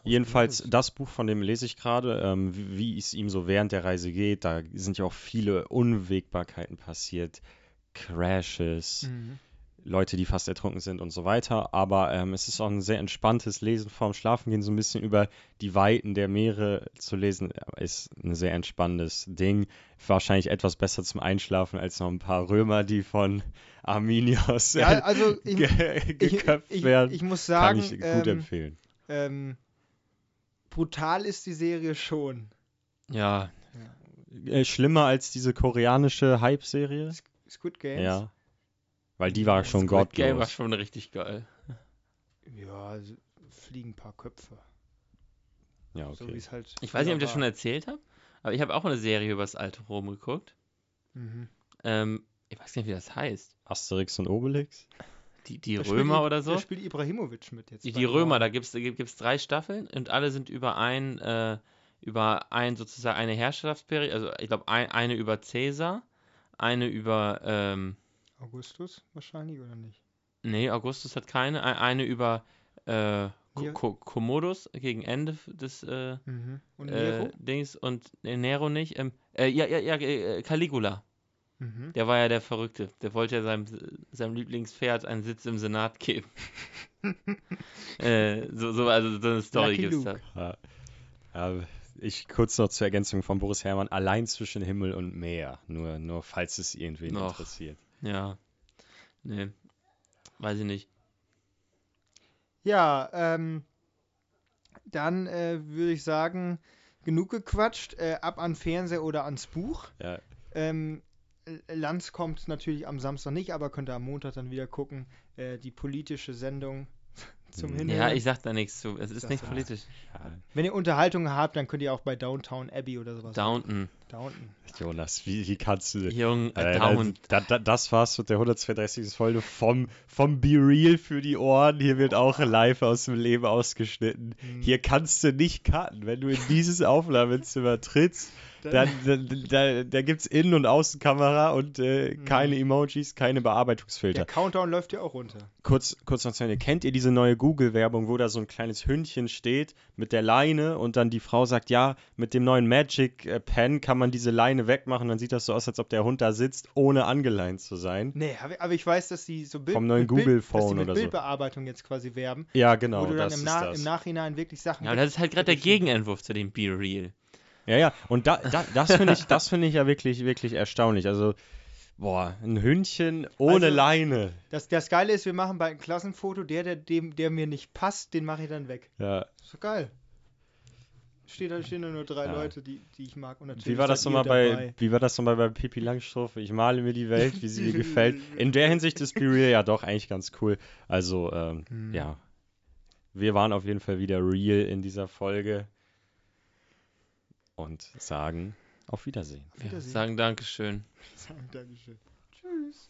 jedenfalls, das Buch, von dem lese ich gerade, ähm, wie, wie es ihm so während der Reise geht. Da sind ja auch viele Unwägbarkeiten passiert. Crashes, Mhm. Leute, die fast ertrunken sind und so weiter. Aber ähm, es ist auch ein sehr entspanntes Lesen vorm Schlafengehen, so ein bisschen über die Weiten der Meere zu lesen, äh, ist ein sehr entspannendes Ding. Wahrscheinlich etwas besser zum Einschlafen als noch ein paar Römer, die von Arminios Ja, also ich, ge ich, geköpft ich, werden. ich muss Kann sagen, ich gut ähm, empfehlen. ähm, brutal ist die Serie schon. Ja, Äh, schlimmer als diese koreanische Hype-Serie? Squid Games. Ja. Weil die war schon Squid Game war gottlos. schon richtig geil. Ja, also fliegen ein paar Köpfe. Ja, So wie okay. es halt. Ich weiß nicht, ob ich das schon erzählt habe, aber ich habe auch eine Serie über das alte Rom geguckt. Mhm. Ähm, ich weiß nicht, wie das heißt. Asterix und Obelix? Die, die Da Römer oder so? Da spielt Ibrahimovic mit jetzt. Die, die Römer, da gibt es drei Staffeln und alle sind über ein, äh, über ein sozusagen eine Herrschaftsperiode, also ich glaube ein, eine über Caesar, eine über, ähm, Augustus wahrscheinlich oder nicht? nee, Augustus hat keine, ein- eine über äh, Co- Commodus gegen Ende des äh, Mhm. Und äh, Nero? Dings und äh, Nero nicht, ähm, äh, ja, ja, ja, äh, Caligula. Mhm. Der war ja der Verrückte. Der wollte ja seinem, seinem Lieblingspferd einen Sitz im Senat geben. äh, so, so, also so eine Story gibt's Luke. da. Ja. Äh, ich kurz noch zur Ergänzung von Boris Herrmann. Allein zwischen Himmel und Meer. Nur, nur falls es irgendwen Noch. interessiert. Ja. Nee. Weiß ich nicht. Ja, ähm, dann äh, würde ich sagen, genug gequatscht, äh, ab an Fernseher oder ans Buch. Ja. Ähm, Lanz kommt natürlich am Samstag nicht, aber könnt ihr am Montag dann wieder gucken. Äh, die politische Sendung zum Mhm. Hinhören. Ja, ich sag da nichts zu. Es ist Das nicht politisch. Ja, Wenn ihr Unterhaltung habt, dann könnt ihr auch bei Downtown Abbey oder sowas. Downton. Downton. Jonas, wie, wie kannst du. Jung, äh, Äh, Down. da, da, das war's mit der 132. Folge vom, vom Be Real für die Ohren. Hier wird auch live aus dem Leben ausgeschnitten. Mhm. Hier kannst du nicht cutten. Wenn du in dieses Aufnahmezimmer trittst, dann, dann, da, da gibt's Innen- und Außenkamera und äh, Mhm. keine Emojis, keine Der Bearbeitungsfilter. Countdown läuft ja auch runter. Kurz, kurz noch zu Ende. Kennt ihr diese neue Google-Werbung, wo da so ein kleines Hündchen steht mit der Leine und dann die Frau sagt, ja, mit dem neuen Magic äh, Pen kann man diese Leine wegmachen, dann sieht das so aus, als ob der Hund da sitzt, ohne angeleint zu sein. Nee, aber ich weiß, dass sie so Bild, Vom neuen mit Bild- Google dass sie Phone mit oder so. Bildbearbeitung jetzt quasi werben, Ja, genau, wo du dann das im, ist Na das. im Nachhinein wirklich Sachen. Ja, aber das ist halt gerade der. Gegenentwurf zu dem Be Real. Ja, ja, und da, da, das finde ich, das finde ich ja wirklich, wirklich erstaunlich. Also, boah, ein Hündchen ohne Also- Leine. Das, das Geile ist, wir machen bald ein Klassenfoto, der, der, dem, der mir nicht passt, den mache ich dann weg. Ja. Ist doch geil. Steht da stehen da nur drei Ja. Leute, die, die ich mag. Und Wie war das nochmal bei, wie war das nochmal bei Pippi Langstrumpf? Ich male mir die Welt, wie sie mir gefällt. In der Hinsicht ist Be Real ja doch eigentlich ganz cool. Also, ähm, Hm. ja. Wir waren auf jeden Fall wieder real in dieser Folge. Und sagen, Auf Wiedersehen. Auf Ja, Wiedersehen. sagen Dankeschön. Sagen Dankeschön. Tschüss.